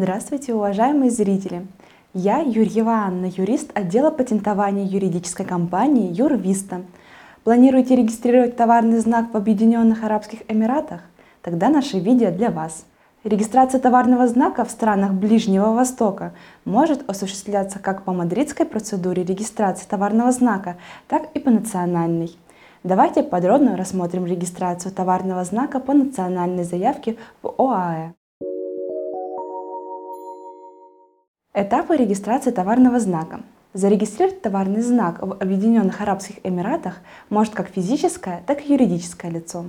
Здравствуйте, уважаемые зрители! Я Юрьева Анна, юрист отдела патентования юридической компании Юрвиста. Планируете регистрировать товарный знак в Объединенных Арабских Эмиратах? Тогда наше видео для вас. Регистрация товарного знака в странах Ближнего Востока может осуществляться как по мадридской процедуре регистрации товарного знака, так и по национальной. Давайте подробно рассмотрим регистрацию товарного знака по национальной заявке в ОАЭ. Этапы регистрации товарного знака. Зарегистрировать товарный знак в Объединенных Арабских Эмиратах может как физическое, так и юридическое лицо.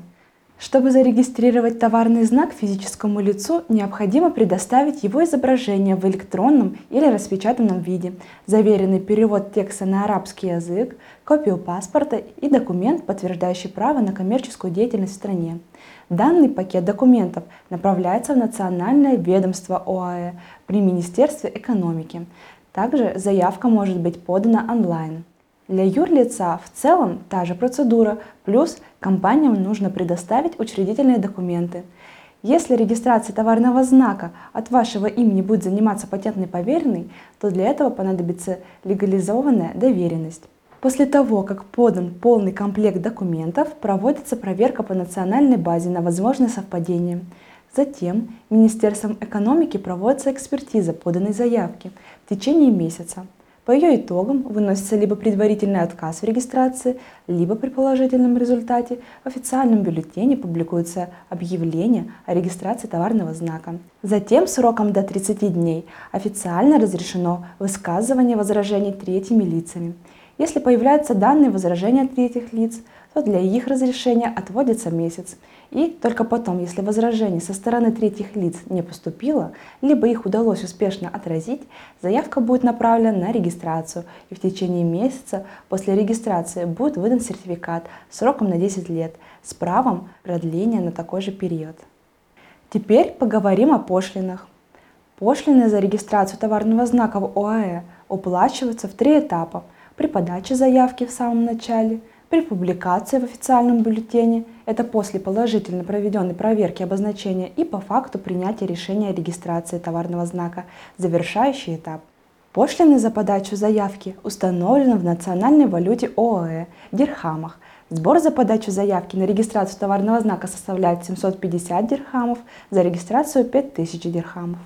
Чтобы зарегистрировать товарный знак физическому лицу, необходимо предоставить его изображение в электронном или распечатанном виде, заверенный перевод текста на арабский язык, копию паспорта и документ, подтверждающий право на коммерческую деятельность в стране. Данный пакет документов направляется в Национальное ведомство ОАЭ при Министерстве экономики. Также заявка может быть подана онлайн. Для юрлица в целом та же процедура, плюс компаниям нужно предоставить учредительные документы. Если регистрация товарного знака от вашего имени будет заниматься патентный поверенный, то для этого понадобится легализованная доверенность. После того, как подан полный комплект документов, проводится проверка по национальной базе на возможное совпадение. Затем Министерством экономики проводится экспертиза поданной заявки в течение месяца. По ее итогам выносится либо предварительный отказ в регистрации, либо при положительном результате в официальном бюллетене публикуется объявление о регистрации товарного знака. Затем сроком до 30 дней официально разрешено высказывание возражений третьими лицами. Если появляются данные возражения третьих лиц, то для их разрешения отводится месяц. И только потом, если возражений со стороны третьих лиц не поступило, либо их удалось успешно отразить, заявка будет направлена на регистрацию, и в течение месяца после регистрации будет выдан сертификат сроком на 10 лет с правом продления на такой же период. Теперь поговорим о пошлинах. Пошлины за регистрацию товарного знака в ОАЭ уплачиваются в три этапа при подаче заявки в самом начале – при публикации в официальном бюллетене, это после положительно проведенной проверки обозначения и по факту принятия решения о регистрации товарного знака, завершающий этап. Пошлины за подачу заявки установлены в национальной валюте ОАЭ – дирхамах. Сбор за подачу заявки на регистрацию товарного знака составляет 750 дирхамов, за регистрацию 5000 дирхамов.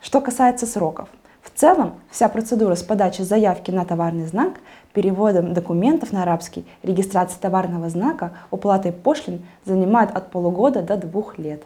Что касается сроков – в целом, вся процедура с подачи заявки на товарный знак, переводом документов на арабский, регистрацией товарного знака, уплатой пошлин занимает от полугода до двух лет.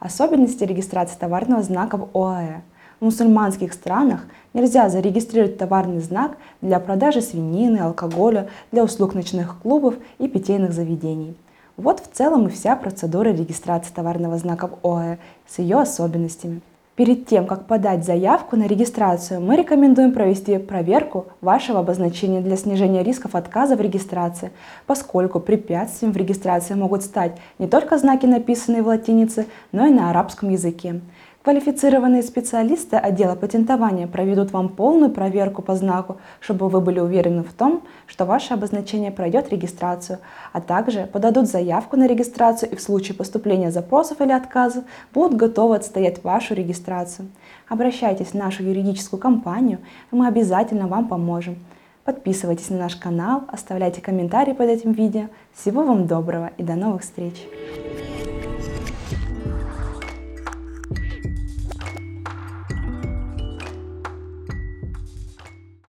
Особенности регистрации товарного знака в ОАЭ. В мусульманских странах нельзя зарегистрировать товарный знак для продажи свинины, алкоголя, для услуг ночных клубов и питейных заведений. Вот в целом и вся процедура регистрации товарного знака в ОАЭ с ее особенностями. Перед тем, как подать заявку на регистрацию, мы рекомендуем провести проверку вашего обозначения для снижения рисков отказа в регистрации, поскольку препятствием в регистрации могут стать не только знаки, написанные в латинице, но и на арабском языке. Квалифицированные специалисты отдела патентования проведут вам полную проверку по знаку, чтобы вы были уверены в том, что ваше обозначение пройдет регистрацию, а также подадут заявку на регистрацию и в случае поступления запросов или отказов будут готовы отстоять вашу регистрацию. Обращайтесь в нашу юридическую компанию, и мы обязательно вам поможем. Подписывайтесь на наш канал, оставляйте комментарии под этим видео. Всего вам доброго и до новых встреч!